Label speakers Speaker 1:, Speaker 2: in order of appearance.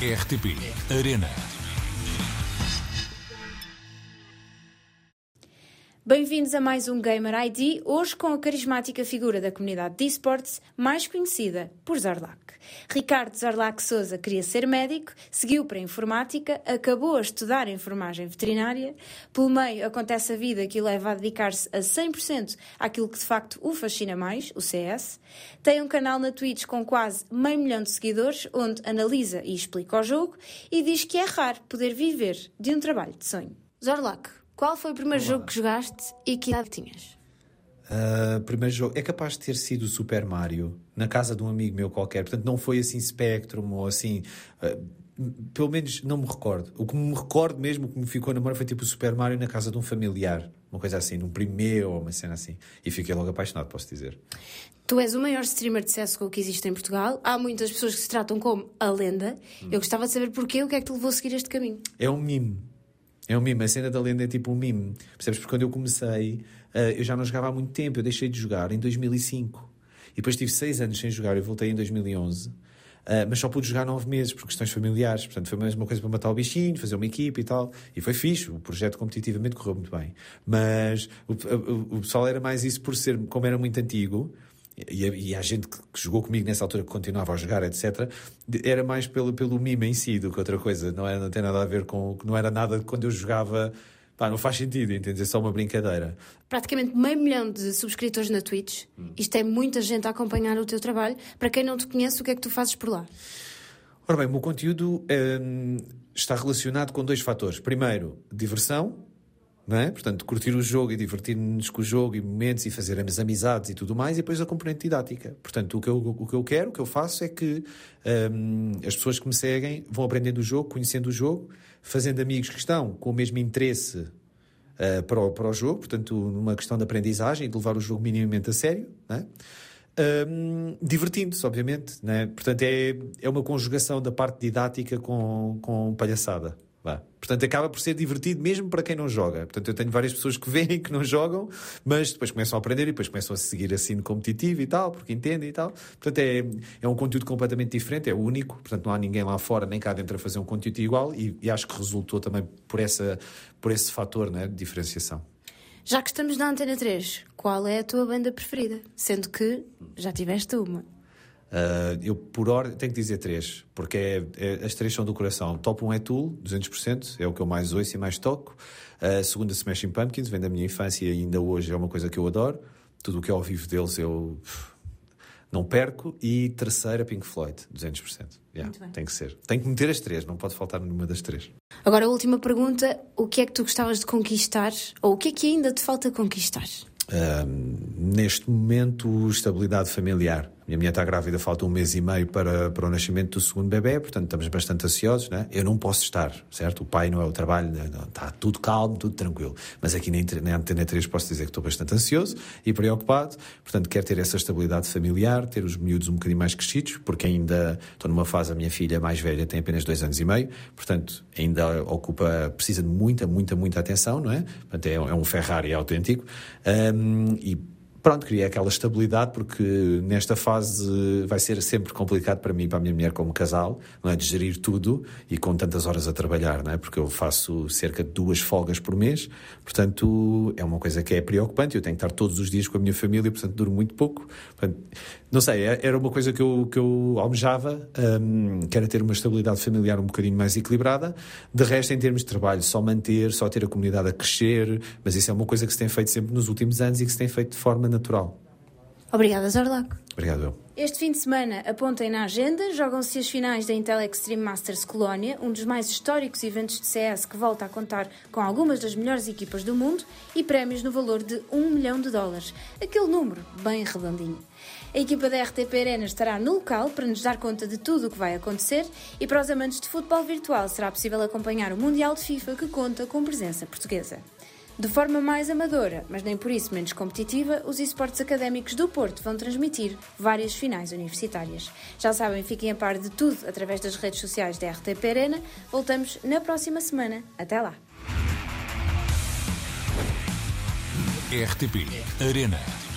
Speaker 1: RTP Arena.
Speaker 2: Bem-vindos a mais um Gamer ID, hoje com a carismática figura da comunidade de esportes, mais conhecida por Zarlac. Ricardo Zarlac Souza queria ser médico, seguiu para a informática, acabou a estudar enfermagem veterinária, pelo meio acontece a vida que o leva a dedicar-se a 100% àquilo que de facto o fascina mais, o CS, tem um canal na Twitch com quase meio milhão de seguidores, onde analisa e explica o jogo, e diz que é raro poder viver de um trabalho de sonho. Zorlac, qual foi o primeiro
Speaker 3: Olá.
Speaker 2: jogo que jogaste e que idade tinhas?
Speaker 3: Uh, primeiro jogo é capaz de ter sido o Super Mario na casa de um amigo meu qualquer, portanto não foi assim Spectrum ou assim. uh, pelo menos não me recordo. O que me recordo mesmo, o que me ficou na memória foi tipo o Super Mario na casa de um familiar, uma coisa assim, num primeiro ou uma cena assim. E fiquei logo apaixonado, posso dizer.
Speaker 2: Tu és o maior streamer de CSGO que existe em Portugal. Há muitas pessoas que se tratam como a lenda. Eu gostava de saber porquê, o que é que te levou a seguir este caminho.
Speaker 3: É um mime. É um mime. A cena da lenda é tipo um mime. Percebes? Porque quando eu comecei, eh, eu já não jogava há muito tempo. Eu deixei de jogar em 2005. E depois tive seis anos sem jogar. Eu voltei em 2011. eh, mas só pude jogar nove meses por questões familiares. Portanto, foi mais uma coisa para matar o bichinho, fazer uma equipe e tal. E foi fixe. O projeto competitivamente correu muito bem. Mas o, o- o pessoal era mais isso por ser, como era muito antigo. E, e há gente que, que jogou comigo nessa altura que continuava a jogar, etc. Era mais pelo, pelo mime em si do que outra coisa. Não, era, não tem nada a ver com. Não era nada de quando eu jogava. Pá, não faz sentido, entende? É só uma brincadeira.
Speaker 2: Praticamente meio milhão de subscritores na Twitch. Isto é muita gente a acompanhar o teu trabalho. Para quem não te conhece, o que é que tu fazes por lá?
Speaker 3: Ora bem, o meu conteúdo hum, está relacionado com dois fatores. Primeiro, diversão, não é? Portanto, curtir o jogo e divertir-nos com o jogo e momentos e fazer as amizades e tudo mais, e depois a componente didática. Portanto, o que eu, o que eu quero, o que eu faço é que hum, as pessoas que me seguem vão aprendendo o jogo, conhecendo o jogo, fazendo amigos que estão com o mesmo interesse uh, para, o, para o jogo, portanto, numa questão de aprendizagem de levar o jogo minimamente a sério, não é? Um, divertindo-se, obviamente, né? portanto é, é uma conjugação da parte didática com, com palhaçada. Vá. Portanto, acaba por ser divertido mesmo para quem não joga. Portanto, eu tenho várias pessoas que veem que não jogam, mas depois começam a aprender e depois começam a seguir assim no competitivo e tal, porque entendem e tal. Portanto, é, é um conteúdo completamente diferente, é único. Portanto, não há ninguém lá fora nem cá dentro a fazer um conteúdo igual e, e acho que resultou também por, essa, por esse fator né, de diferenciação.
Speaker 2: Já que estamos na Antena 3, qual é a tua banda preferida? Sendo que já tiveste uma.
Speaker 3: Uh, eu, por hora, tenho que dizer três, porque é, é- as três são do coração. Top 1 é Tool, 200%, é o que eu mais ouço e mais toco. A segunda, Smashing Pumpkins, vem da minha infância e ainda hoje é uma coisa que eu adoro. Tudo o que é ao vivo deles eu não perco. E terceira, Pink Floyd, 200%. Yeah, tem que ser. Tem que meter as três, não pode faltar nenhuma das três.
Speaker 2: Agora, a última pergunta: o que é que tu gostavas de conquistar? Ou o que é que ainda te falta conquistar?
Speaker 3: Um, neste momento, estabilidade familiar. Minha mulher está grávida, falta um mês e meio para, para o nascimento do segundo bebê, portanto estamos bastante ansiosos, né? Eu não posso estar, certo? O pai não é o trabalho, né? Não, está tudo calmo, tudo tranquilo. Mas aqui na, na Antena 3 posso dizer que estou bastante ansioso e preocupado, portanto quero ter essa estabilidade familiar, ter os miúdos um bocadinho mais crescidos, porque ainda estou numa fase, a minha filha mais velha tem apenas dois anos e meio, portanto ainda ocupa, precisa de muita, muita, muita atenção, não é? Portanto é, é um Ferrari autêntico. Um, e pronto, queria aquela estabilidade porque nesta fase vai ser sempre complicado para mim e para a minha mulher como casal, não é? De gerir tudo e com tantas horas a trabalhar, não é? Porque eu faço cerca de duas folgas por mês, portanto é uma coisa que é preocupante. Eu tenho que estar todos os dias com a minha família, portanto duro muito pouco. Portanto, não sei, é- era uma coisa que eu, que eu almejava, hum, que era ter uma estabilidade familiar um bocadinho mais equilibrada. De resto, em termos de trabalho, só manter, só ter a comunidade a crescer, mas isso é uma coisa que se tem feito sempre nos últimos anos e que se tem feito de forma natural.
Speaker 2: Obrigada, Zorlac.
Speaker 3: Obrigado, eu.
Speaker 2: Este fim de semana, apontem na agenda, jogam-se as finais da Intel Extreme Masters Colónia, um dos mais históricos eventos de CS que volta a contar com algumas das melhores equipas do mundo e prémios no valor de 1 milhão de dólares. Aquele número bem redondinho. A equipa da RTP Arena estará no local para nos dar conta de tudo o que vai acontecer e para os amantes de futebol virtual será possível acompanhar o Mundial de FIFA que conta com presença portuguesa. De forma mais amadora, mas nem por isso menos competitiva, os esportes académicos do Porto vão transmitir várias finais universitárias. Já sabem, fiquem a par de tudo através das redes sociais da RTP Arena. Voltamos na próxima semana. Até lá!
Speaker 1: RTP Arena.